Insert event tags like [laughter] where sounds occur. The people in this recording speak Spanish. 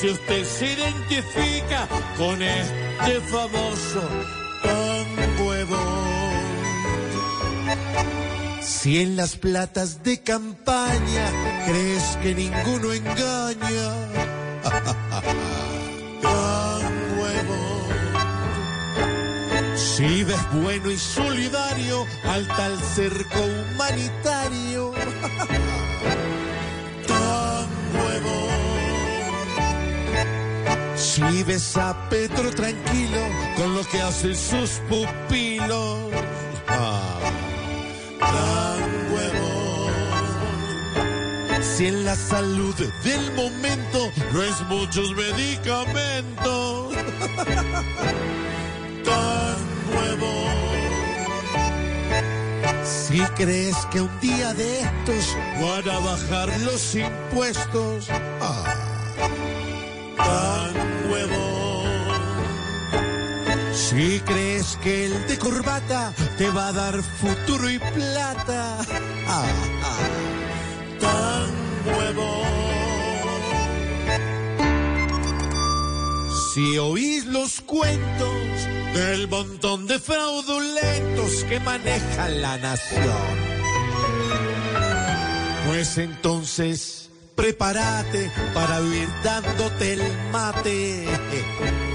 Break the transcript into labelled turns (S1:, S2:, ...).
S1: si usted se identifica con este famoso de Bond. Si en las platas de campaña crees que ninguno engaña, [laughs] tan huevo. Si ves bueno y solidario al tal cerco humanitario, [laughs] Si ves a Petro tranquilo con lo que hacen sus pupilos, ah, tan huevo. Si en la salud del momento no es muchos medicamentos, [laughs] tan nuevo. Si crees que un día de estos van a bajar los impuestos, ah, Si crees que el de corbata te va a dar futuro y plata, ah, ah, tan nuevo. Si oís los cuentos del montón de fraudulentos que manejan la nación, pues entonces prepárate para vivir dándote el mate.